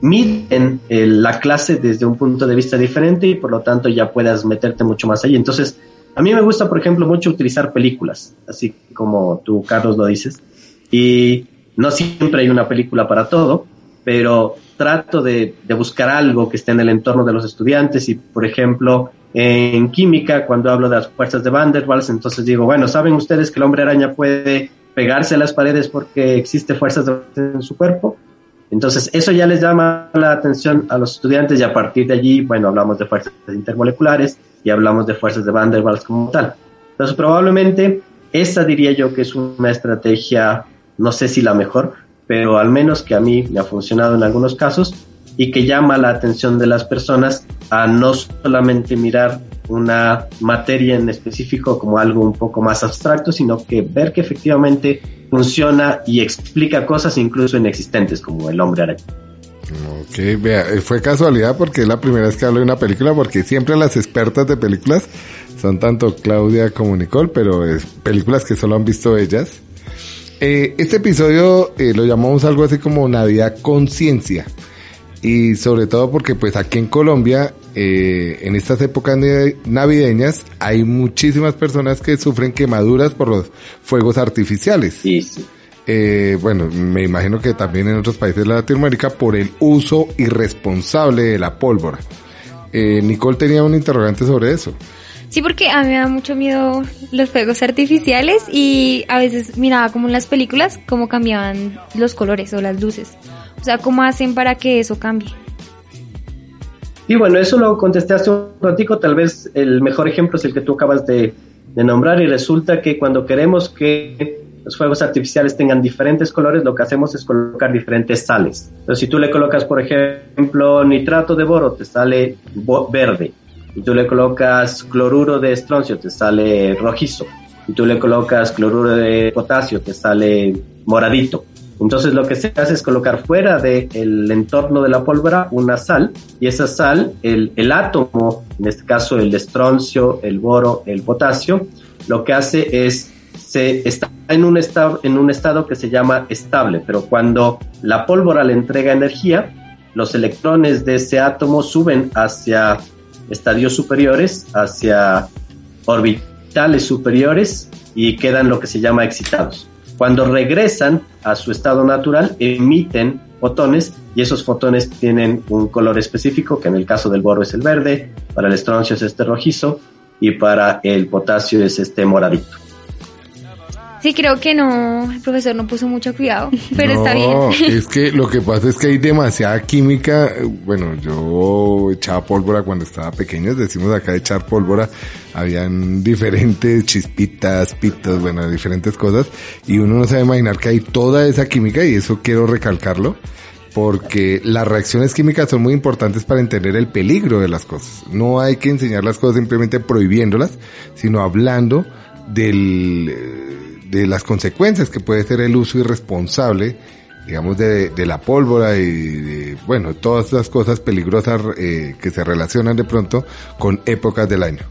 miden la clase desde un punto de vista diferente y por lo tanto ya puedas meterte mucho más allí. Entonces, a mí me gusta, por ejemplo, mucho utilizar películas, así como tú, Carlos, lo dices. Y no siempre hay una película para todo, pero trato de, buscar algo que esté en el entorno de los estudiantes y, por ejemplo, en química, cuando hablo de las fuerzas de Van der Waals, entonces digo, bueno, ¿saben ustedes que el hombre araña puede pegarse a las paredes porque existe fuerzas en su cuerpo? Entonces, eso ya les llama la atención a los estudiantes y a partir de allí, bueno, hablamos de fuerzas intermoleculares y hablamos de fuerzas de Van der Waals como tal. Entonces, probablemente esa diría yo que es una estrategia, no sé si la mejor, pero al menos que a mí me ha funcionado en algunos casos y que llama la atención de las personas a no solamente mirar una materia en específico como algo un poco más abstracto, sino que ver que efectivamente funciona y explica cosas incluso inexistentes como el hombre araña. Ok, vea, fue casualidad porque es la primera vez que hablo de una película, porque siempre las expertas de películas son tanto Claudia como Nicole, pero es películas que solo han visto ellas. Eh, este episodio eh, lo llamamos algo así como Navidad Conciencia. Y sobre todo porque pues aquí en Colombia, eh, en estas épocas navideñas, hay muchísimas personas que sufren quemaduras por los fuegos artificiales. Sí, sí. bueno, me imagino que también en otros países de Latinoamérica por el uso irresponsable de la pólvora. Nicole tenía un interrogante sobre eso. Sí, porque a mí me da mucho miedo los fuegos artificiales y a veces miraba como en las películas cómo cambiaban los colores o las luces. O sea, ¿cómo hacen para que eso cambie? Y bueno, eso lo contesté hace un ratico, tal vez el mejor ejemplo es el que tú acabas de, de nombrar y resulta que cuando queremos que los fuegos artificiales tengan diferentes colores, lo que hacemos es colocar diferentes sales. Entonces, si tú le colocas, por ejemplo, nitrato de boro, te sale verde y tú le colocas cloruro de estroncio, te sale rojizo. Y tú le colocas cloruro de potasio, te sale moradito. Entonces lo que se hace es colocar fuera del entorno de la pólvora una sal y esa sal, el, el átomo, en este caso el estroncio, el boro, el potasio, lo que hace es se está en un estado en un estado que se llama estable, pero cuando la pólvora le entrega energía, los electrones de ese átomo suben hacia estadios superiores hacia orbitales superiores y quedan lo que se llama excitados. Cuando regresan a su estado natural, emiten fotones y esos fotones tienen un color específico, que en el caso del boro es el verde, para el estroncio es este rojizo y para el potasio es este moradito. Sí, creo que no, el profesor no puso mucho cuidado, pero está bien. Es que lo que pasa es que hay demasiada química. Bueno, yo echaba pólvora cuando estaba pequeño, decimos acá echar pólvora, habían diferentes chispitas, pitos, bueno, diferentes cosas, y uno no sabe imaginar que hay toda esa química, y eso quiero recalcarlo, porque las reacciones químicas son muy importantes para entender el peligro de las cosas. No hay que enseñar las cosas simplemente prohibiéndolas, sino hablando del de las consecuencias que puede ser el uso irresponsable digamos, de, de, la pólvora y de, bueno, todas las cosas peligrosas eh, que se relacionan de pronto con épocas del año.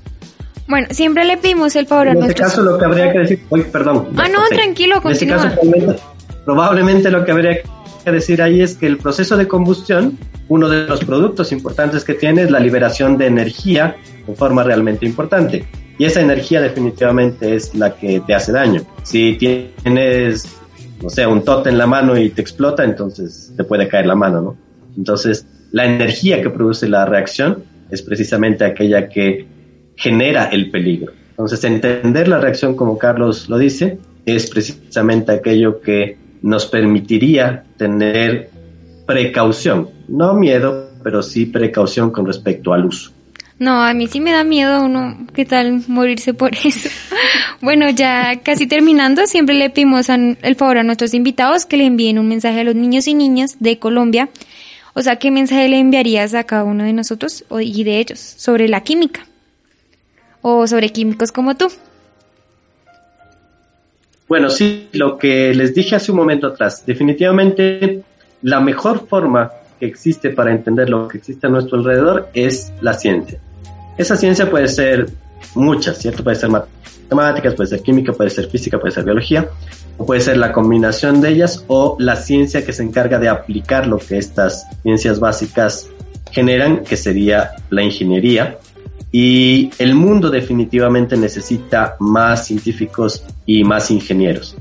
Bueno, siempre le pedimos el favor a En este caso lo que habría que decir, uy, perdón. Ah, no, tranquilo, continúa. En este caso, probablemente lo que habría que decir ahí es que el proceso de combustión, uno de los productos importantes que tiene es la liberación de energía en forma realmente importante. Y esa energía definitivamente es la que te hace daño. Si tienes, no sé, un tote en la mano y te explota, entonces te puede caer la mano, ¿no? Entonces, la energía que produce la reacción es precisamente aquella que genera el peligro. Entonces, entender la reacción, como Carlos lo dice, es precisamente aquello que nos permitiría tener precaución, no miedo, pero sí precaución con respecto al uso. No, a mí sí me da miedo uno, ¿qué tal morirse por eso? bueno, ya casi terminando, siempre le pedimos el favor a nuestros invitados que le envíen un mensaje a los niños y niñas de Colombia. O sea, ¿qué mensaje le enviarías a cada uno de nosotros y de ellos sobre la química? O sobre químicos como tú. Bueno, sí, lo que les dije hace un momento atrás, definitivamente la mejor forma que existe para entender lo que existe a nuestro alrededor es la ciencia. Esa ciencia puede ser muchas, ¿cierto? Puede ser matemáticas, puede ser química, puede ser física, puede ser biología, o puede ser la combinación de ellas o la ciencia que se encarga de aplicar lo que estas ciencias básicas generan, que sería la ingeniería. Y el mundo definitivamente necesita más científicos y más ingenieros.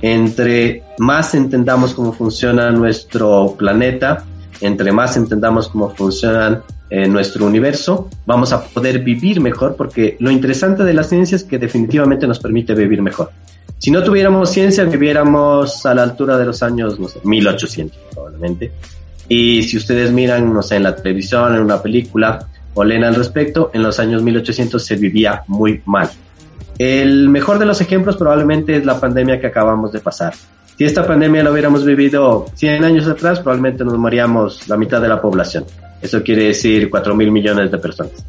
Entre más entendamos cómo funciona nuestro planeta, entre más entendamos cómo funcionan en eh, nuestro universo, vamos a poder vivir mejor porque lo interesante de la ciencia es que definitivamente nos permite vivir mejor. Si no tuviéramos ciencia, viviéramos a la altura de los años, no sé, 1800 probablemente. Y si ustedes miran, no sé, en la televisión, en una película o leen al respecto, en los años 1800 se vivía muy mal. El mejor de los ejemplos probablemente es la pandemia que acabamos de pasar. Si esta pandemia la hubiéramos vivido 100 años atrás, probablemente nos moríamos la mitad de la población. Eso quiere decir 4 mil millones de personas.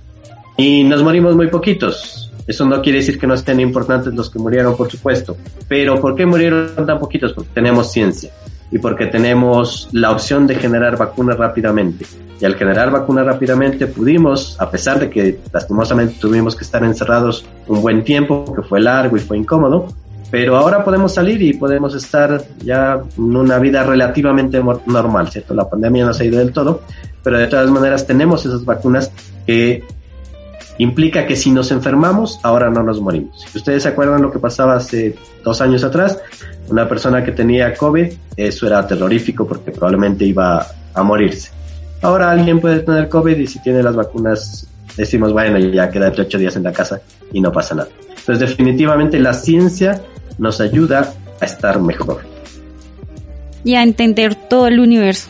Y nos morimos muy poquitos. Eso no quiere decir que no estén importantes los que murieron, por supuesto. Pero ¿por qué murieron tan poquitos? Porque tenemos ciencia y porque tenemos la opción de generar vacunas rápidamente. Y al generar vacunas rápidamente pudimos, a pesar de que lastimosamente tuvimos que estar encerrados un buen tiempo, que fue largo y fue incómodo, pero ahora podemos salir y podemos estar ya en una vida relativamente normal, ¿cierto? La pandemia no ha ido del todo, pero de todas maneras tenemos esas vacunas que implica que si nos enfermamos, ahora no nos morimos. Si ustedes se acuerdan lo que pasaba hace dos años atrás, una persona que tenía COVID, eso era terrorífico porque probablemente iba a morirse. Ahora alguien puede tener COVID y si tiene las vacunas, decimos, bueno, ya queda ocho días en la casa y no pasa nada. Entonces definitivamente la ciencia nos ayuda a estar mejor. Y a entender todo el universo.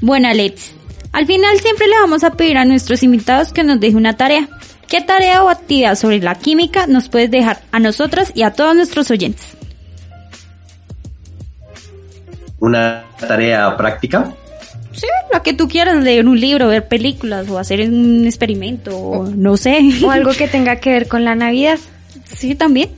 Bueno, Alex, al final siempre le vamos a pedir a nuestros invitados que nos deje una tarea. ¿Qué tarea o actividad sobre la química nos puedes dejar a nosotras y a todos nuestros oyentes? ¿Una tarea práctica? Sí, la que tú quieras, leer un libro, ver películas o hacer un experimento, o no sé. O algo que tenga que ver con la Navidad. Sí, también.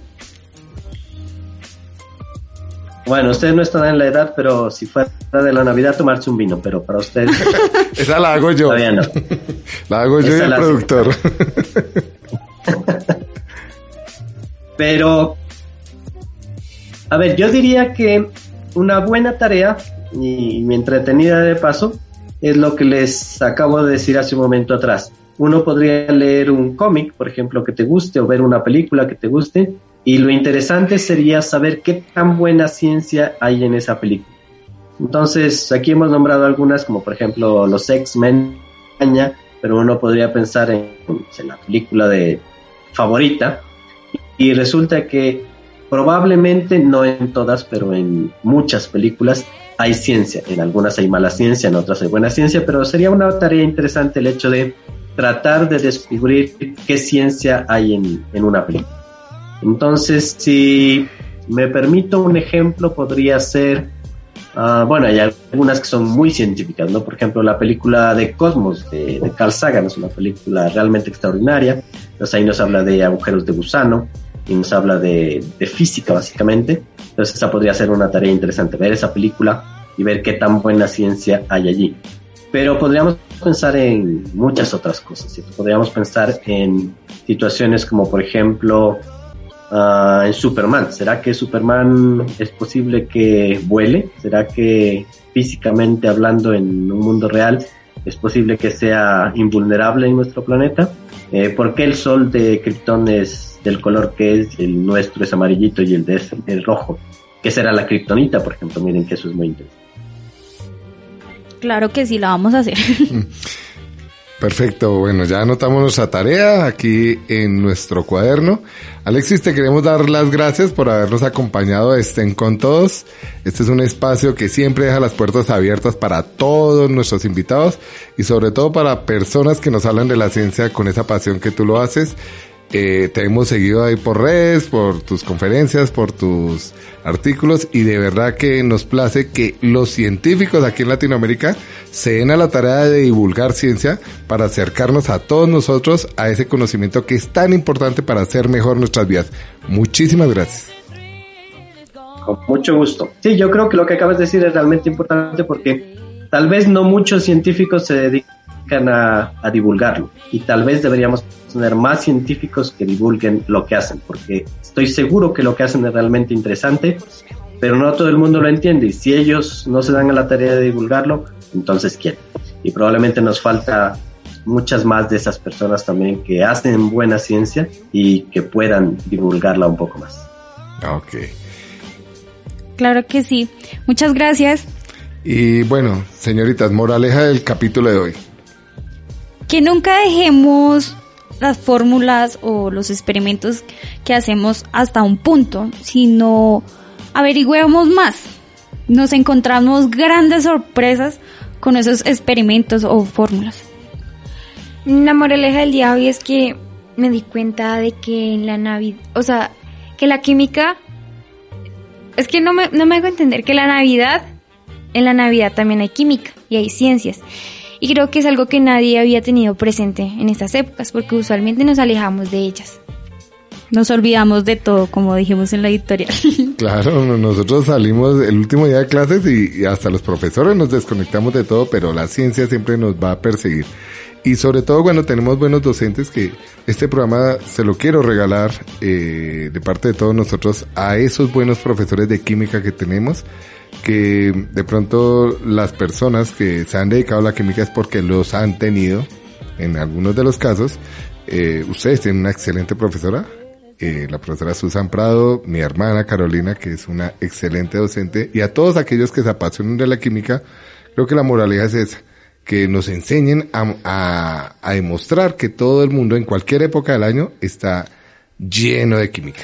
Bueno, ustedes no están en la edad, pero si fuera de la Navidad tomarse un vino, pero para ustedes... Esa la hago yo. Todavía no. La hago yo y el productor. pero, a ver, yo diría que una buena tarea y mi entretenida de paso es lo que les acabo de decir hace un momento atrás. Uno podría leer un cómic, por ejemplo, que te guste o ver una película que te guste y lo interesante sería saber qué tan buena ciencia hay en esa película. Entonces, aquí hemos nombrado algunas, como por ejemplo los X-Men, pero uno podría pensar en, en, la película de favorita, y resulta que probablemente no en todas, pero en muchas películas hay ciencia. En algunas hay mala ciencia, en otras hay buena ciencia, pero sería una tarea interesante el hecho de tratar de descubrir qué ciencia hay en, en una película. Entonces, si me permito un ejemplo, podría ser, uh, bueno, hay algunas que son muy científicas, ¿no? Por ejemplo, la película de Cosmos de, Carl Sagan es una película realmente extraordinaria. Entonces ahí nos habla de agujeros de gusano. y nos habla de, de física básicamente. Entonces esa podría ser una tarea interesante, ver esa película y ver qué tan buena ciencia hay allí. Pero podríamos pensar en muchas otras cosas. Podríamos pensar en situaciones como, por ejemplo, uh, en Superman. ¿Será que Superman es posible que vuele? ¿Será que físicamente hablando en un mundo real es posible que sea invulnerable en nuestro planeta? Eh, ¿Por qué el sol de Krypton es del color que es? El nuestro es amarillito y el de es, es rojo. ¿Qué será la kriptonita, por ejemplo? Miren que eso es muy interesante. Claro que sí, la vamos a hacer. Perfecto, bueno, ya anotamos nuestra tarea aquí en nuestro cuaderno. Alexis, te queremos dar las gracias por habernos acompañado a Estén con Todos. Este es un espacio que siempre deja las puertas abiertas para todos nuestros invitados y sobre todo para personas que nos hablan de la ciencia con esa pasión que tú lo haces eh, te hemos seguido ahí por redes, por tus conferencias, por tus artículos y de verdad que nos place que los científicos aquí en Latinoamérica se den a la tarea de divulgar ciencia para acercarnos a todos nosotros a ese conocimiento que es tan importante para hacer mejor nuestras vidas. Muchísimas gracias. Con mucho gusto. Sí, yo creo que lo que acabas de decir es realmente importante porque tal vez no muchos científicos se dedican a, a divulgarlo y tal vez deberíamos tener más científicos que divulguen lo que hacen, porque estoy seguro que lo que hacen es realmente interesante, pero no todo el mundo lo entiende y si ellos no se dan a la tarea de divulgarlo, entonces ¿quién? Y probablemente nos falta muchas más de esas personas también que hacen buena ciencia y que puedan divulgarla un poco más. Ok. Claro que sí. Muchas gracias. Y bueno, señoritas, moraleja del capítulo de hoy. Que nunca dejemos las fórmulas o los experimentos que hacemos hasta un punto, sino averigüemos más. Nos encontramos grandes sorpresas con esos experimentos o fórmulas. La moraleja del día hoy es que me di cuenta de que en la Navidad, o sea, que la química, es que no me, no me hago entender que la Navidad, en la Navidad también hay química y hay ciencias. Y creo que es algo que nadie había tenido presente en estas épocas, porque usualmente nos alejamos de ellas. Nos olvidamos de todo, como dijimos en la editorial. Claro, nosotros salimos el último día de clases y, hasta los profesores nos desconectamos de todo, pero la ciencia siempre nos va a perseguir. Y sobre todo cuando tenemos buenos docentes que este programa se lo quiero regalar eh, de parte de todos nosotros a esos buenos profesores de química que tenemos que de pronto las personas que se han dedicado a la química es porque los han tenido, en algunos de los casos. Eh, ustedes tienen una excelente profesora, eh, la profesora Susan Prado, mi hermana Carolina, que es una excelente docente, y a todos aquellos que se apasionan de la química, creo que la moralidad es esa, que nos enseñen a, a demostrar que todo el mundo en cualquier época del año está lleno de química.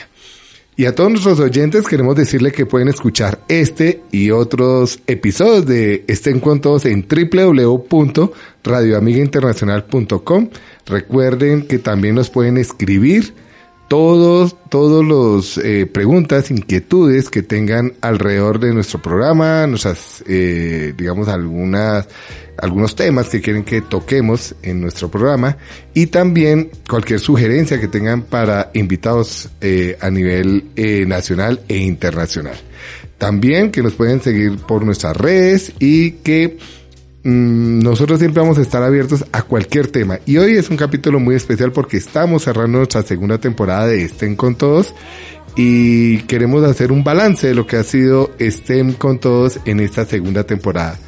Y a todos nuestros oyentes queremos decirle que pueden escuchar este y otros episodios de Estén con Todos en www.radioamigainternacional.com. Recuerden que también nos pueden escribir todos, todos los eh, preguntas, inquietudes que tengan alrededor de nuestro programa, nuestras, eh, digamos, algunas algunos temas que quieren que toquemos en nuestro programa y también cualquier sugerencia que tengan para invitados eh, a nivel eh, nacional e internacional. También que nos pueden seguir por nuestras redes y que mm, nosotros siempre vamos a estar abiertos a cualquier tema. Y hoy es un capítulo muy especial porque estamos cerrando nuestra segunda temporada de Estén con Todos y queremos hacer un balance de lo que ha sido Estén con Todos en esta segunda temporada.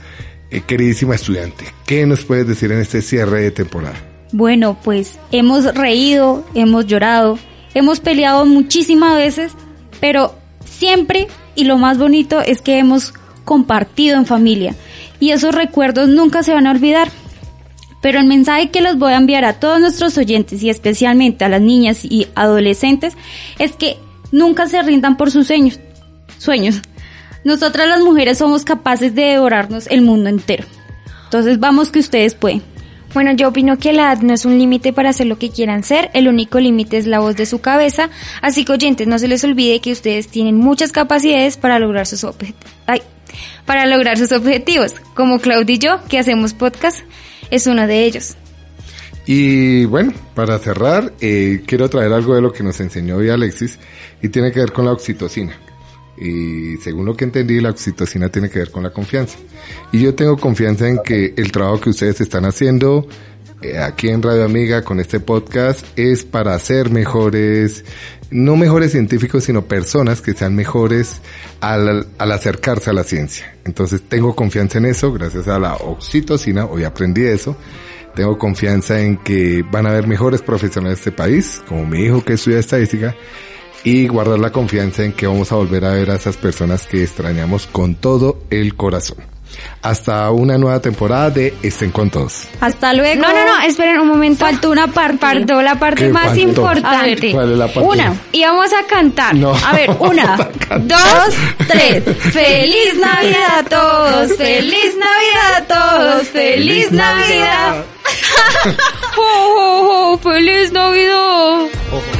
Eh, queridísima estudiante, ¿qué nos puedes decir en este cierre de temporada? Bueno, pues hemos reído, hemos llorado, hemos peleado muchísimas veces, pero siempre y lo más bonito es que hemos compartido en familia y esos recuerdos nunca se van a olvidar. Pero el mensaje que les voy a enviar a todos nuestros oyentes y especialmente a las niñas y adolescentes es que nunca se rindan por sus sueños. Sueños. Nosotras las mujeres somos capaces de devorarnos el mundo entero. Entonces vamos que ustedes pueden. Bueno, yo opino que la edad no es un límite para hacer lo que quieran ser, el único límite es la voz de su cabeza, así que oyentes, no se les olvide que ustedes tienen muchas capacidades para lograr sus, para lograr sus objetivos, como Claudia y yo, que hacemos podcast, es uno de ellos. Y bueno, para cerrar, eh, quiero traer algo de lo que nos enseñó hoy Alexis y tiene que ver con la oxitocina. Y según lo que entendí, la oxitocina tiene que ver con la confianza. Y yo tengo confianza en que el trabajo que ustedes están haciendo eh, aquí en Radio Amiga con este podcast es para ser mejores, no mejores científicos, sino personas que sean mejores al, al acercarse a la ciencia. Entonces tengo confianza en eso, gracias a la oxitocina, hoy aprendí eso. Tengo confianza en que van a haber mejores profesionales de este país, como mi hijo que estudia estadística, y guardar la confianza en que vamos a volver a ver a esas personas que extrañamos con todo el corazón. Hasta una nueva temporada de Estén con todos. Hasta luego. No, no, no, esperen un momento. Faltó una parte. Faltó la parte ¿Qué más faltó? importante. ¿Cuál es la parte? Una. Y vamos a cantar. No. A ver, una, dos, tres. ¡Feliz Navidad a todos! ¡Feliz Navidad a todos! ¡Feliz Navidad! ¡Oh, oh, oh! ¡Feliz Navidad!